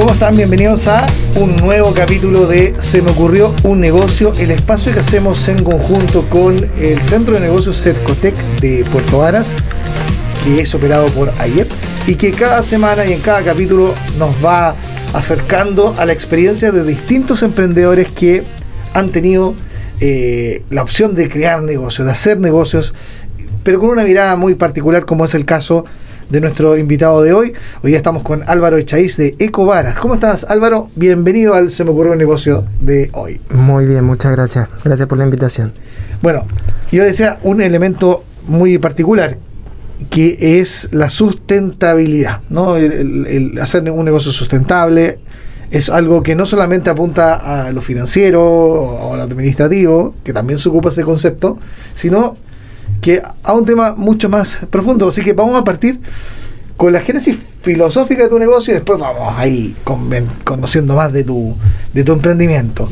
¿Cómo están? Bienvenidos a un nuevo capítulo de Se me ocurrió un negocio, el espacio que hacemos en conjunto con el Centro de Negocios Cercotec de Puerto Varas, que es operado por AIEP y que cada semana y en cada capítulo nos va acercando a la experiencia de distintos emprendedores que han tenido eh, la opción de crear negocios, de hacer negocios, pero con una mirada muy particular como es el caso de nuestro invitado de hoy. Hoy día estamos con Álvaro Echaíz de Ecovaras. ¿Cómo estás, Álvaro? Bienvenido al Se me ocurrió un negocio de hoy. Muy bien, muchas gracias. Gracias por la invitación. Bueno, yo decía un elemento muy particular que es la sustentabilidad, ¿no? El, hacer un negocio sustentable es algo que no solamente apunta a lo financiero o a lo administrativo, que también se ocupa ese concepto, sino que a un tema mucho más profundo. Así que vamos a partir con la génesis filosófica de tu negocio y después vamos ahí conociendo más de tu, de tu emprendimiento.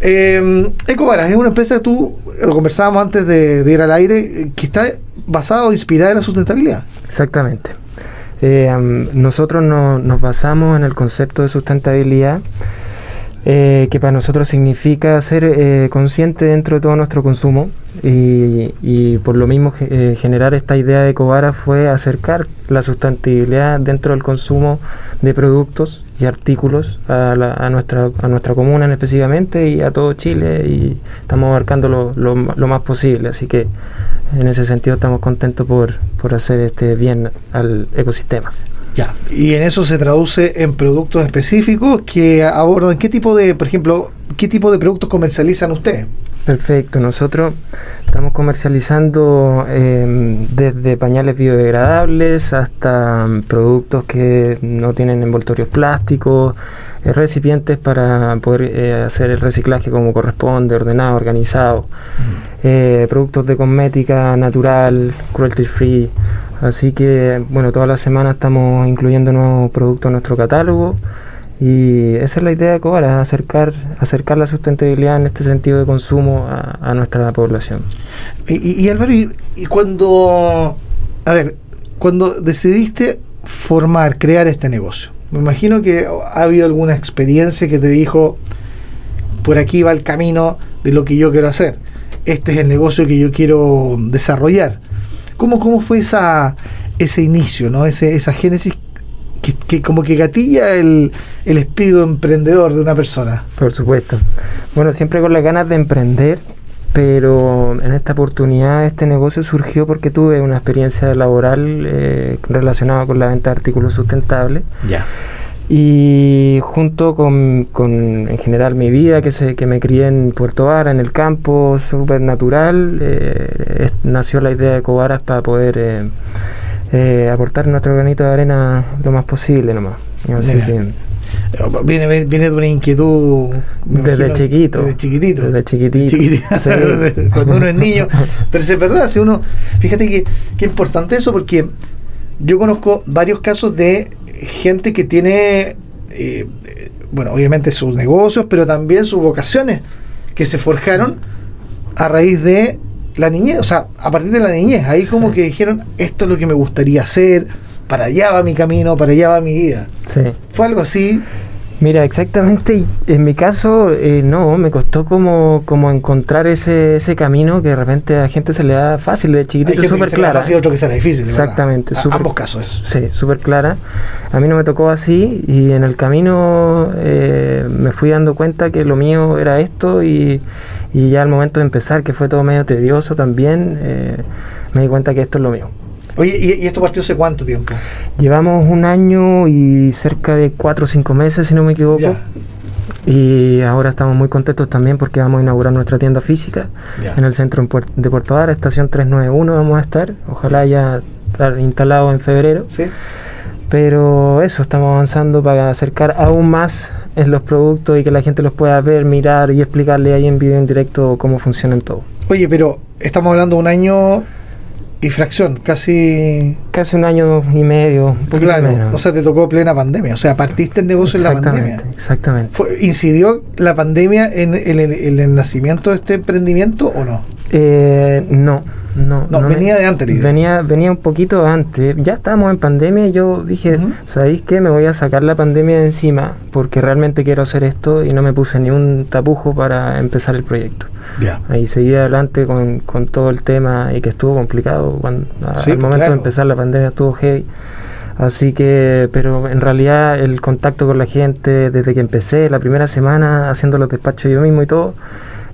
Eh, Ecovaras es una empresa que tú, lo conversábamos antes de, ir al aire, que está basada o inspirada en la sustentabilidad. Exactamente. Eh, nosotros nos basamos en el concepto de sustentabilidad eh, que para nosotros significa ser eh, consciente dentro de todo nuestro consumo y, por lo mismo eh, generar esta idea de Cobara fue acercar la sustentabilidad dentro del consumo de productos y artículos a, nuestra, a nuestra comuna en específicamente y a todo Chile y estamos abarcando lo, lo, lo más posible, así que en ese sentido estamos contentos por, por hacer este bien al ecosistema. Ya, y en eso se traduce en productos específicos que abordan qué tipo de, por ejemplo, qué tipo de productos comercializan ustedes. Perfecto, nosotros estamos comercializando em, desde pañales biodegradables hasta em, productos que no tienen envoltorios plásticos, eh, recipientes para poder eh, hacer el reciclaje como corresponde, ordenado, organizado, mm. eh, productos de cosmética natural, cruelty free, Así que, bueno, toda la semana estamos incluyendo nuevos productos en nuestro catálogo y esa es la idea de Cobara, acercar, acercar la sustentabilidad en este sentido de consumo a, nuestra población. Y, y Álvaro, y, cuando, a ver, cuando decidiste formar, crear este negocio, me imagino que ha habido alguna experiencia que te dijo, por aquí va el camino de lo que yo quiero hacer, este es el negocio que yo quiero desarrollar. ¿Cómo, cómo fue esa, ese inicio, ¿no? Ese, esa génesis que, como que gatilla el, el espíritu emprendedor de una persona? Por supuesto. Bueno, siempre con las ganas de emprender, pero en esta oportunidad este negocio surgió porque tuve una experiencia laboral eh, relacionada con la venta de artículos sustentables. Ya. Y junto con, con, en general mi vida, que, se, que me crié en Puerto Vara, en el campo, súper natural, eh, nació la idea de Cobaras para poder eh, eh, aportar nuestro granito de arena lo más posible nomás. viene, viene de una inquietud desde chiquito. desde chiquitito. Desde chiquitito, cuando uno es niño. Pero es verdad si uno fíjate que, que importante eso porque yo conozco varios casos de gente que tiene, eh, bueno, obviamente sus negocios, pero también sus vocaciones que se forjaron a raíz de la niñez, o sea, a partir de la niñez, ahí como que dijeron, esto es lo que me gustaría hacer, para allá va mi camino, para allá va mi vida. Sí. Fue algo así. Mira, exactamente, en mi caso eh, no, me costó como, como encontrar ese, ese camino que de repente a la gente se le da fácil, de chiquitito, súper clara. Fácil, otro que sea difícil. Exactamente. ambos casos. Sí, súper clara. A mí no me tocó así y en el camino eh, me fui dando cuenta que lo mío era esto y, y, ya al momento de empezar, que fue todo medio tedioso también, eh, me di cuenta que esto es lo mío. Oye, ¿y, esto partió hace cuánto tiempo? Llevamos un año y cerca de cuatro o cinco meses, si no me equivoco. Y ahora estamos muy contentos también porque vamos a inaugurar nuestra tienda física en el centro de Puerto Vara, estación 391 vamos a estar. Ojalá ya estar instalado en febrero. Sí. Pero eso, estamos avanzando para acercar aún más en los productos y que la gente los pueda ver, mirar y explicarle ahí en video en directo cómo funcionan todo. Oye, pero estamos hablando de un año y fracción, casi... Casi un año y medio, un claro, menos. o sea, te tocó plena pandemia, o sea, partiste el negocio en la pandemia. Exactamente. ¿Incidió la pandemia en, el nacimiento de este emprendimiento o no? Eh, no, no. No, venía de antes. Venía, venía un poquito antes. Ya estábamos en pandemia y yo dije, ¿sabéis qué? Me voy a sacar la pandemia de encima porque realmente quiero hacer esto y no me puse ni un tapujo para empezar el proyecto. Ya. Ahí seguí adelante con, con, todo el tema y que estuvo complicado. Cuando, al momento de empezar la pandemia estuvo heavy. Así que, pero en realidad el contacto con la gente desde que empecé, la primera semana haciendo los despachos yo mismo y todo,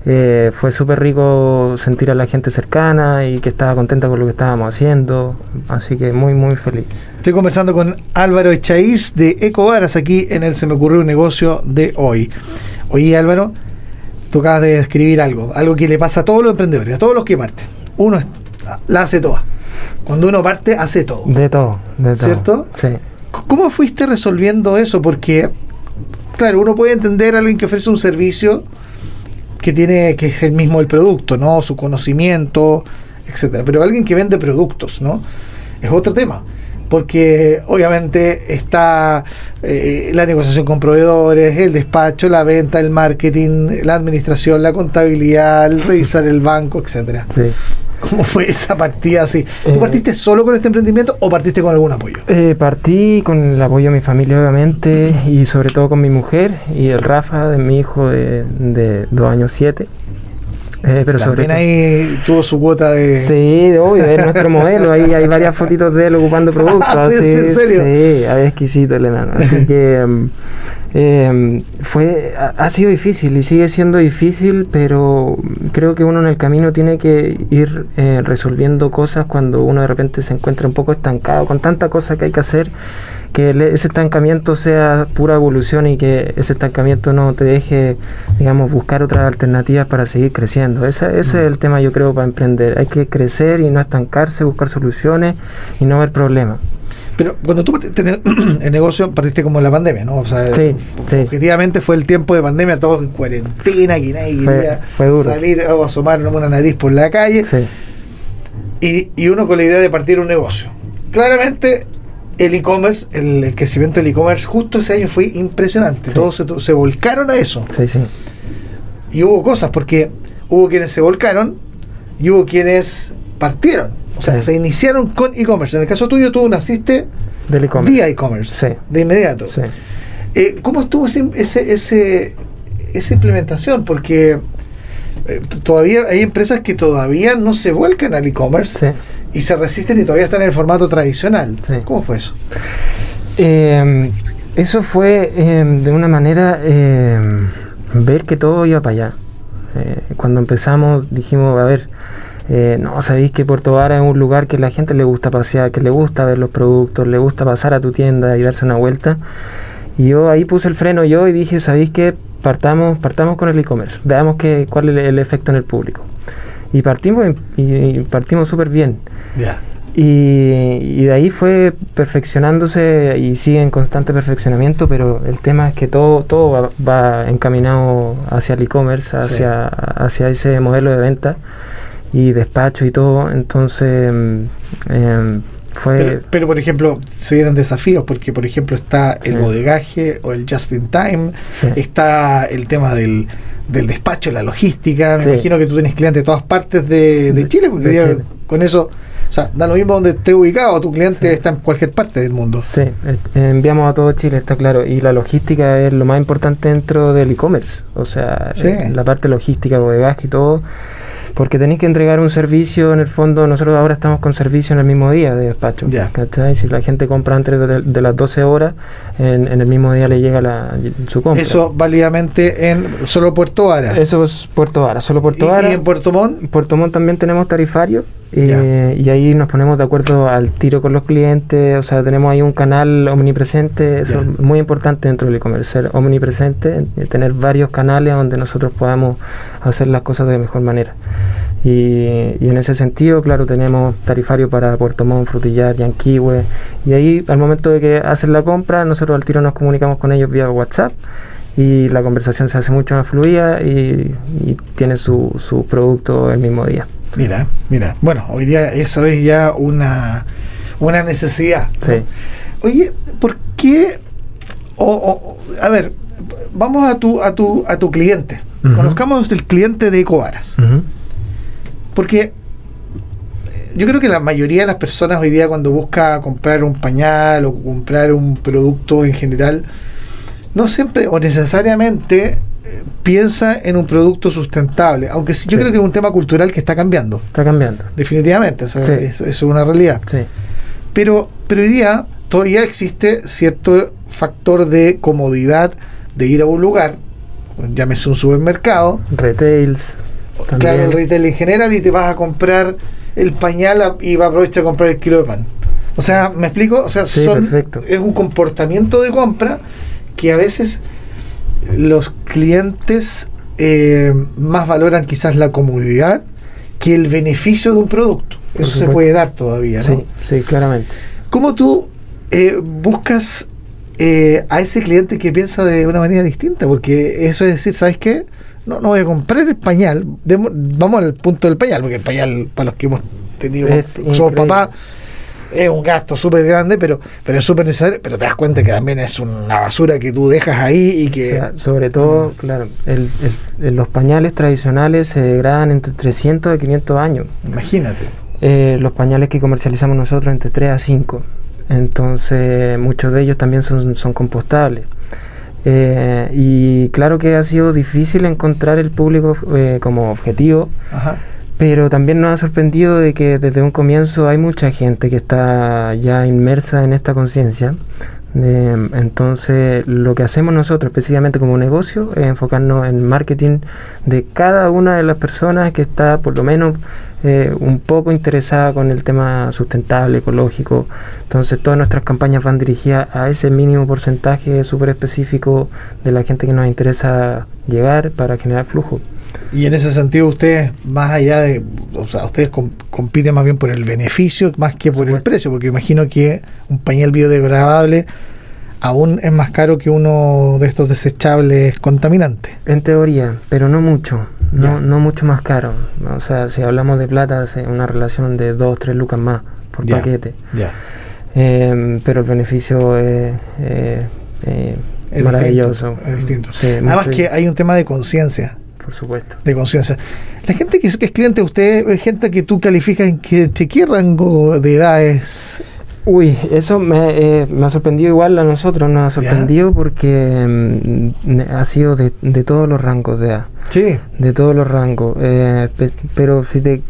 eh, fue súper rico sentir a la gente cercana y que estaba contenta con lo que estábamos haciendo, así que muy, muy feliz. Estoy conversando con Álvaro Echaíz de Ecovaras aquí en el Se me ocurrió un negocio de hoy. Oye Álvaro, tú acabas de escribir algo, algo que le pasa a todos los emprendedores, a todos los que parten. Uno la hace toda. Cuando uno parte, hace todo. De todo, de todo. ¿Cierto? Sí. ¿Cómo fuiste resolviendo eso? Porque, claro, uno puede entender a alguien que ofrece un servicio que tiene, que es el mismo el producto, ¿no? Su conocimiento, etcétera. Pero alguien que vende productos, ¿no? Es otro tema. Porque obviamente está eh, la negociación con proveedores, el despacho, la venta, el marketing, la administración, la contabilidad, el revisar el banco, etcétera. Sí. ¿Cómo fue esa partida así? ¿Tú eh, partiste solo con este emprendimiento o partiste con algún apoyo? Eh, partí con el apoyo de mi familia, obviamente, y sobre todo con mi mujer y el Rafa, de mi hijo de, dos años siete. Eh, pero También ahí tuvo su cuota de. Sí, obvio, es nuestro modelo. Ahí hay varias fotitos de él ocupando productos. ¿Sí, ¿En serio? Sí, es exquisito el enano. Así que. Eh, fue, ha, sido difícil y sigue siendo difícil, pero creo que uno en el camino tiene que ir eh, resolviendo cosas cuando uno de repente se encuentra un poco estancado con tanta cosa que hay que hacer, que ese estancamiento sea pura evolución y que ese estancamiento no te deje, digamos, buscar otras alternativas para seguir creciendo. Ese, ese es el tema yo creo para emprender. Hay que crecer y no estancarse, buscar soluciones y no ver problemas. Pero cuando tú partiste el negocio, partiste como en la pandemia, ¿no? O sea, objetivamente fue el tiempo de pandemia, todos en cuarentena, que nadie quería salir o asomar una nariz por la calle. Y, y, uno con la idea de partir un negocio. Claramente, el e-commerce, el, crecimiento del e-commerce, justo ese año fue impresionante. Todos se, se, volcaron a eso. Sí, sí. Y hubo cosas, porque hubo quienes se volcaron y hubo quienes partieron. O sea, se iniciaron con e-commerce. En el caso tuyo, tú naciste Del e vía e-commerce, de inmediato. Eh, ¿Cómo estuvo ese, ese, esa implementación? Porque eh, todavía hay empresas que todavía no se vuelcan al e-commerce y se resisten y todavía están en el formato tradicional. ¿Cómo fue eso? Em, eso fue em, de una manera em, ver que todo iba para allá. Eh, cuando empezamos dijimos, a ver, eh, no, sabéis que Puerto Vara es un lugar que a la gente le gusta pasear, que le gusta ver los productos, le gusta pasar a tu tienda y darse una vuelta. Y yo ahí puse el freno yo y dije, ¿sabéis qué? Partamos, partamos con el e-commerce, veamos que, cuál es el, efecto en el público. Y partimos y, partimos súper bien. Y, de ahí fue perfeccionándose y sigue en constante perfeccionamiento, pero el tema es que todo, todo va, encaminado hacia el e-commerce, hacia, hacia ese modelo de venta y despacho y todo, entonces eh, fue... Pero, por ejemplo, se vienen desafíos porque, por ejemplo, está el bodegaje o el just in time, está el tema del, del despacho, la logística, me imagino que tú tienes clientes de todas partes de, Chile, porque con eso... O sea, da lo mismo donde esté ubicado, tu cliente está en cualquier parte del mundo. Sí, enviamos a todo Chile, está claro. Y la logística es lo más importante dentro del e-commerce. O sea, la parte logística, bodegaje y todo porque tenéis que entregar un servicio, en el fondo nosotros ahora estamos con servicio en el mismo día de despacho. Si la gente compra antes de, las 12 horas, en, el mismo día le llega la, su compra. Eso válidamente en solo Puerto Vara. Eso es Puerto Vara, solo Puerto Vara. ¿Y, en Puerto Montt? En Puerto Montt también tenemos tarifario eh, y ahí nos ponemos de acuerdo al tiro con los clientes, o sea, tenemos ahí un canal omnipresente, eso es muy importante dentro del e-commerce, ser omnipresente, tener varios canales donde nosotros podamos hacer las cosas de mejor manera. Y, en ese sentido, claro, tenemos tarifario para Puerto Montt, Frutillar, Yanquihue. Y ahí, al momento de que hacen la compra, nosotros al tiro nos comunicamos con ellos vía WhatsApp y la conversación se hace mucho más fluida y, tiene su, su producto el mismo día. Mira, mira. Bueno, hoy día eso es ya una, una necesidad. Oye, ¿por qué? o- o- a ver, vamos a tu, a tu, a tu cliente. Conozcamos el cliente de Ecovaras. Ujú. Porque eh, yo creo que la mayoría de las personas hoy día cuando busca comprar un pañal o comprar un producto en general, no siempre o necesariamente piensa en un producto sustentable. Aunque sí, yo Sí. creo que es un tema cultural que está cambiando. Está cambiando. Definitivamente, eso, Sí. es, eso es una realidad. Sí. Pero, pero hoy día todavía existe cierto factor de comodidad de ir a un lugar, llámese un supermercado, Retails. claro, el retail en general, y te vas a comprar el pañal y va a aprovechar a comprar el kilo de pan. O sea, ¿me explico? O sea, son, es un comportamiento de compra que a veces los clientes eh, más valoran quizás la comodidad que el beneficio de un producto. Por Eso se puede dar todavía, ¿no? Sí, sí, claramente. ¿Cómo tú eh, buscas eh, a ese cliente que piensa de una manera distinta? Porque eso es decir, ¿sabes qué? No, no voy a comprar el pañal. Vamos al punto del pañal, porque el pañal, para los que hemos tenido, Es somos papás, es un gasto súper grande, pero, pero es súper necesario. Pero te das cuenta que también es una basura que tú dejas ahí y O que. sea, sobre todo, claro, el- el- los pañales tradicionales se degradan entre 300 y 500 años. Imagínate. Eh, los pañales que comercializamos nosotros entre 3 a 5. Entonces, muchos de ellos también son, son compostables. Eh, y claro que ha sido difícil encontrar el público eh, como objetivo, Ajá. Pero también nos ha sorprendido de que desde un comienzo hay mucha gente que está ya inmersa en esta conciencia. Eh, entonces, lo que hacemos nosotros específicamente como negocio es enfocarnos en marketing de cada una de las personas que está por lo menos eh, un poco interesada con el tema sustentable, ecológico. Entonces, todas nuestras campañas van dirigidas a ese mínimo porcentaje súper específico de la gente que nos interesa llegar para generar flujo. Y en ese sentido, ustedes, más allá de. O sea, ustedes com- compiten más bien por el beneficio más que por el precio, porque imagino que un pañal biodegradable aún es más caro que uno de estos desechables contaminantes. En teoría, pero no mucho, no, no mucho más caro. O sea, si hablamos de plata, es una relación de 2, 3 lucas más por paquete. Ya. Em, pero el beneficio es, eh, eh, Es maravilloso. distinto, es distinto. Sí, muy Además feliz, que hay un tema de conciencia. Por supuesto. De conciencia. La gente que es, que es cliente de usted es gente que tú calificas en que, qué rango de edades. Uy, eso me, eh, me ha sorprendido igual a nosotros, nos ha sorprendido porque mm, ha sido de, de todos los rangos de edad. Sí. De todos los rangos. eh, pe- pero si, te,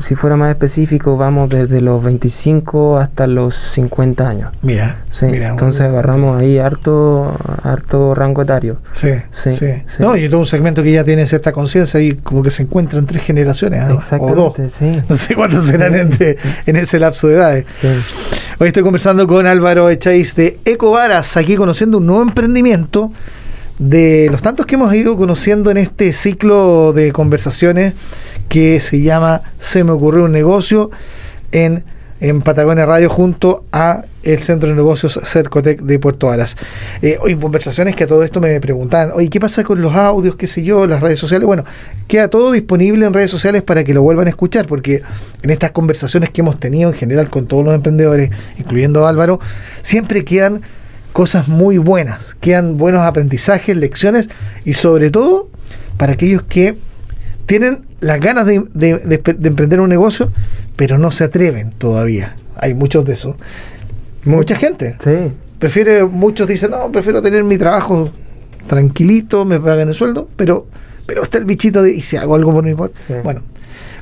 si fuera más específico, vamos desde los 25 hasta los 50 años. Mira. Sí, mira, entonces un- agarramos ahí harto, harto rango etario. Sí, sí, Sí, sí. No, y todo un segmento que ya tiene cierta conciencia y como que se encuentra en tres generaciones, ¿ah? o dos. No sé cuántos serán entre, en ese lapso de edades. Sí. Hoy estoy conversando con Álvaro Echáis de Ecovaras, aquí conociendo un nuevo emprendimiento de los tantos que hemos ido conociendo en este ciclo de conversaciones que se llama Se me ocurrió un negocio en, en Patagonia Radio junto a el Centro de Negocios Cercotec de Puerto Varas. Eh, hoy en conversaciones que a todo esto me preguntaban, oye, ¿qué pasa con los audios, qué sé yo, las redes sociales? Bueno, queda todo disponible en redes sociales para que lo vuelvan a escuchar, porque en estas conversaciones que hemos tenido en general con todos los emprendedores, incluyendo a Álvaro, siempre quedan cosas muy buenas, quedan buenos aprendizajes, lecciones y sobre todo para aquellos que tienen las ganas de, de- de- de emprender un negocio, pero no se atreven todavía. Hay muchos de esos. Mucha gente. Sí, Prefiere, muchos dicen, no, prefiero tener mi trabajo tranquilito, me pagan el sueldo, pero, pero está el bichito de, y si hago algo por mi por-". Sí. Bueno,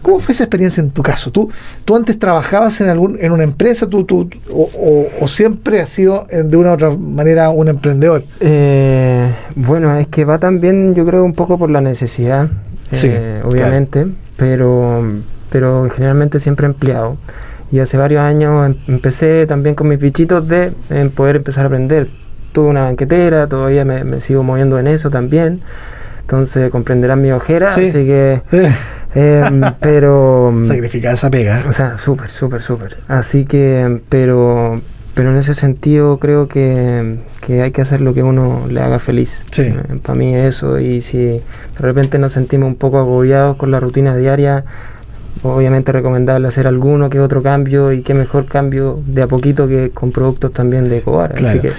¿cómo fue esa experiencia en tu caso? ¿Tú, tú antes trabajabas en algún en una empresa tú, tú, o, o- o siempre has sido de una u otra manera un emprendedor? Eh, bueno, es que va también, yo creo, un poco por la necesidad, Sí, eh, obviamente, pero, pero generalmente siempre empleado. Y hace varios años em- empecé también con mis bichitos de en poder empezar a aprender. Tuve una banquetera, todavía me, me sigo moviendo en eso también. Entonces comprenderán mi ojera, Sí. así que... em, pero... Sacrificar esa pega. O sea, súper, súper, súper. Así que, pero, pero en ese sentido creo que, que hay que hacer lo que uno le haga feliz. Sí. Para mí eso, y si de repente nos sentimos un poco agobiados con la rutina diaria, obviamente recomendable hacer alguno que otro cambio y qué mejor cambio de a poquito que con productos también de Ecobar. Claro. Así que,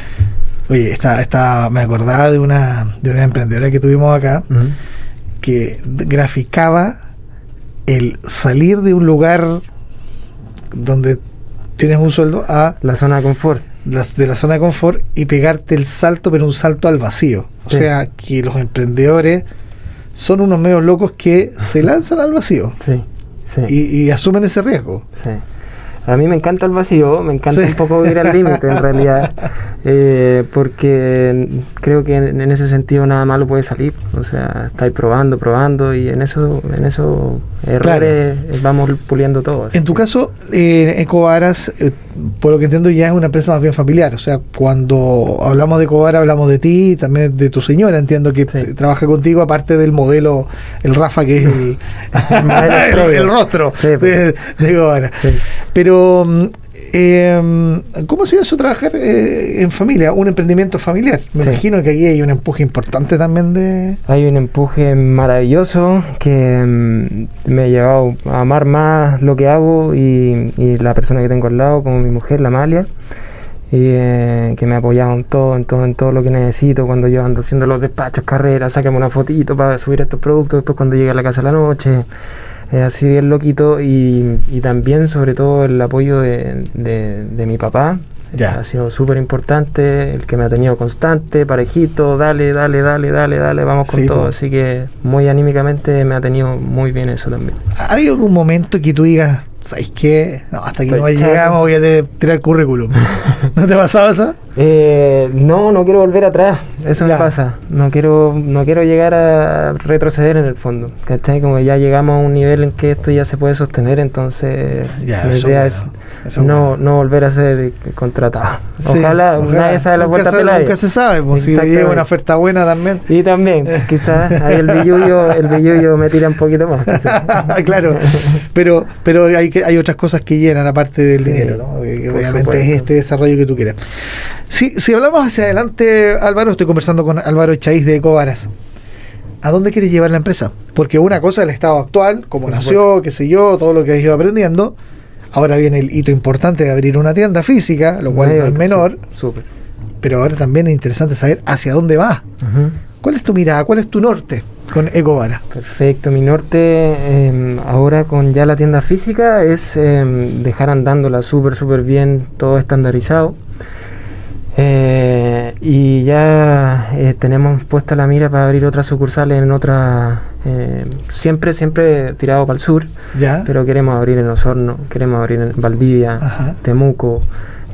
Oye, está, está, me acordaba de una, de una emprendedora que tuvimos acá que graficaba el salir de un lugar donde tienes un sueldo a la zona de confort. la- de la zona de confort y pegarte el salto, pero un salto al vacío. O Sí. sea, que los emprendedores son unos medios locos que se lanzan al vacío Sí, sí. y, y asumen ese riesgo. Sí. A mí me encanta el vacío, me encanta Sí. un poco ir al límite en realidad, eh, porque creo que en, en ese sentido nada malo puede salir. O sea, estáis probando, probando y en eso, en esos errores vamos puliendo todo. En tu que- caso, eh, eh, por lo que entiendo, ya es una empresa más bien familiar. O sea, cuando hablamos de Ecovaras, hablamos de ti también de tu señora. Entiendo que Sí. eh, trabaja contigo, aparte del modelo, el Rafa, que es el, El rostro Sí, pues. de. Sí. Pero, mm, eh, ¿cómo ha sido eso trabajar eh, en familia? Un emprendimiento familiar. Me Sí. imagino que aquí hay un empuje importante también de. Hay un empuje maravilloso que mm, me ha llevado a amar más lo que hago y, y la persona que tengo al lado, como mi mujer, la Amalia, y eh, que me ha apoyado en todo, en todo, en todo lo que necesito. Cuando yo ando haciendo los despachos, carreras, sácame una fotito para subir estos productos, después cuando llegue a la casa a la noche. Eh, así bien loquito y, y también sobre todo el apoyo de, de- de mi papá Ya. ha sido súper importante el que me ha tenido constante parejito dale dale dale dale dale vamos con Sí, todo pues. así que muy anímicamente me ha tenido muy bien eso también ¿Hay algún momento que tú digas, ¿sabes qué? No, hasta aquí Estoy no llegamos, voy a tirar currículum. ¿No te ha pasado eso? Eh, no no quiero volver atrás eso Ya. me pasa no quiero no quiero llegar a retroceder en el fondo ¿cachai? como ya llegamos a un nivel en que esto ya se puede sostener entonces Ya, la eso idea es no, bueno. no volver a ser contratado Sí, ojalá, nadie sabe la nunca vuelta se, pelada nunca se sabe, pues, si llega una oferta buena también. Y también, quizás ahí el billullo, el billullo me tira un poquito más. claro, pero pero hay que hay otras cosas que llenan aparte del Sí, dinero, ¿no? Por obviamente es este desarrollo que tú quieres. Si, si hablamos hacia adelante, Álvaro, estoy conversando con Álvaro Chaís de Ecovaras. ¿A dónde quieres llevar la empresa? Porque una cosa es el estado actual, Por nació, qué sé yo, todo lo que has ido aprendiendo. Ahora viene el hito importante de abrir una tienda física, lo cual no es menor, Súper. pero ahora también es interesante saber hacia dónde vas. Ujú. ¿Cuál es tu mirada? ¿Cuál es tu norte con Ecovara? Perfecto, mi norte eh, ahora con ya la tienda física es eh, dejar andándola súper, súper bien, todo estandarizado. Eh, y ya eh, tenemos puesta la mira para abrir otras sucursales en otra, eh, siempre, siempre tirado para el sur, ¿Ya? pero queremos abrir en Osorno, queremos abrir en Valdivia, Ajá. Temuco,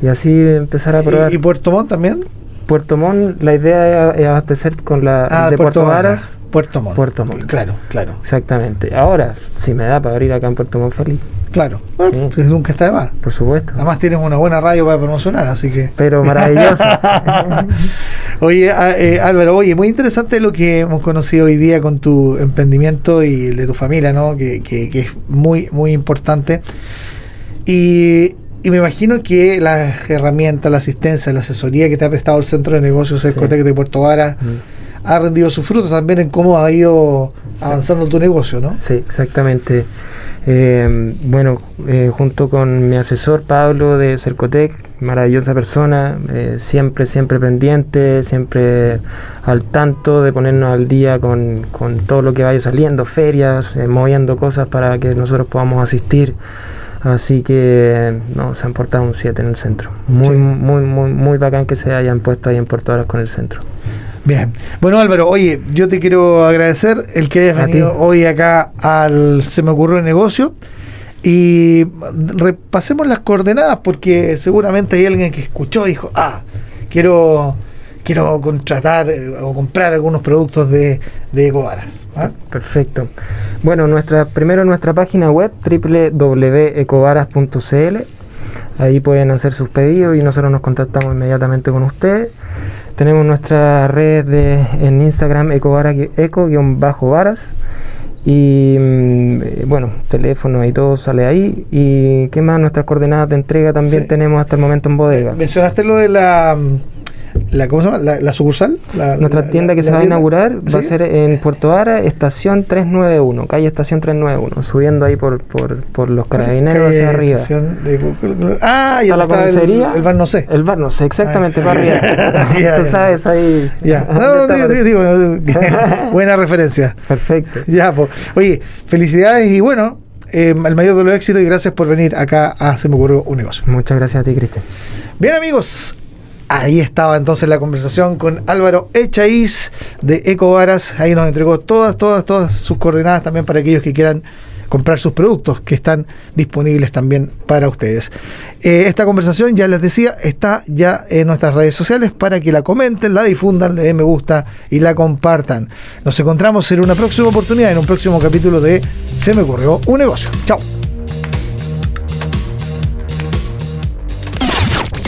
y así empezar a probar. ¿Y, y Puerto Montt también? Puerto Montt, la idea es, abastecer con la Ah, de Puerto, Varas. Puerto Montt. Puerto Montt. Claro, claro, Exactamente. Ahora, si me da para abrir acá en Puerto Montt feliz, claro. Bueno, Sí. pues nunca está de más. por supuesto. Además tienes una buena radio para promocionar, así que... Pero maravilloso. Oye, a- eh, Álvaro, oye, muy interesante lo que hemos conocido hoy día con tu emprendimiento y el de tu familia, ¿no? Que, que- que es muy, muy importante. Y, y me imagino que las herramientas, la asistencia, la asesoría que te ha prestado el Centro de Negocios Cercotec de Puerto Vara Mm. ha rendido sus frutos también en cómo ha ido avanzando tu negocio, ¿no? Sí, exactamente. Eh, bueno, eh, junto con mi asesor Pablo de Cercotec, maravillosa persona, eh, siempre, siempre pendiente, siempre al tanto de ponernos al día con, con todo lo que vaya saliendo, ferias, eh, moviendo cosas para que nosotros podamos asistir. Así que no, se han portado un 7 en el centro. Muy, Sí. muy, muy, muy bacán que se hayan puesto ahí en Puerto Varas con el centro. Bien. Bueno, Álvaro, oye, yo te quiero agradecer el que hayas A venido ti. hoy acá al Se me ocurrió el negocio. Y repasemos las coordenadas porque seguramente hay alguien que escuchó y dijo, ah, quiero quiero contratar eh, o comprar algunos productos de, de Ecovaras. ¿ah? Perfecto. Bueno, nuestra, primero nuestra página web www.ecovaras.cl. Ahí pueden hacer sus pedidos y nosotros nos contactamos inmediatamente con ustedes. Tenemos nuestra red de, en Instagram ecovara- eco-varas. Y mm, eh, bueno, teléfono y todo sale ahí. Y qué más, nuestras coordenadas de entrega también Sí. tenemos hasta el momento en bodega. Mencionaste lo de la la, ¿cómo se llama? La, la sucursal. La, Nuestra tienda que se va a inaugurar va a ser en Puerto Vara, estación 391, calle estación 391, subiendo ahí por, por, por los carabineros hacia arriba. De- ah, y la está el, comisaría. el bar no sé. El bar no sé, exactamente, para arriba. Ya, Tú sabes ahí. Ya, no, dónde digo, digo, digo, buena referencia. Perfecto. Ya, pues. Oye, felicidades y bueno, eh, el mayor de los éxitos y gracias por venir acá a Se me ocurrió un negocio. Muchas gracias a ti, Cristian. Bien amigos, ahí estaba entonces la conversación con Álvaro Echaíz de Ecovaras. Ahí nos entregó todas, todas, todas sus coordenadas también para aquellos que quieran comprar sus productos que están disponibles también para ustedes. Eh, esta conversación, ya les decía, está ya en nuestras redes sociales para que la comenten, la difundan, le den me gusta y la compartan. Nos encontramos en una próxima oportunidad, en un próximo capítulo de Se me ocurrió un negocio. Chao.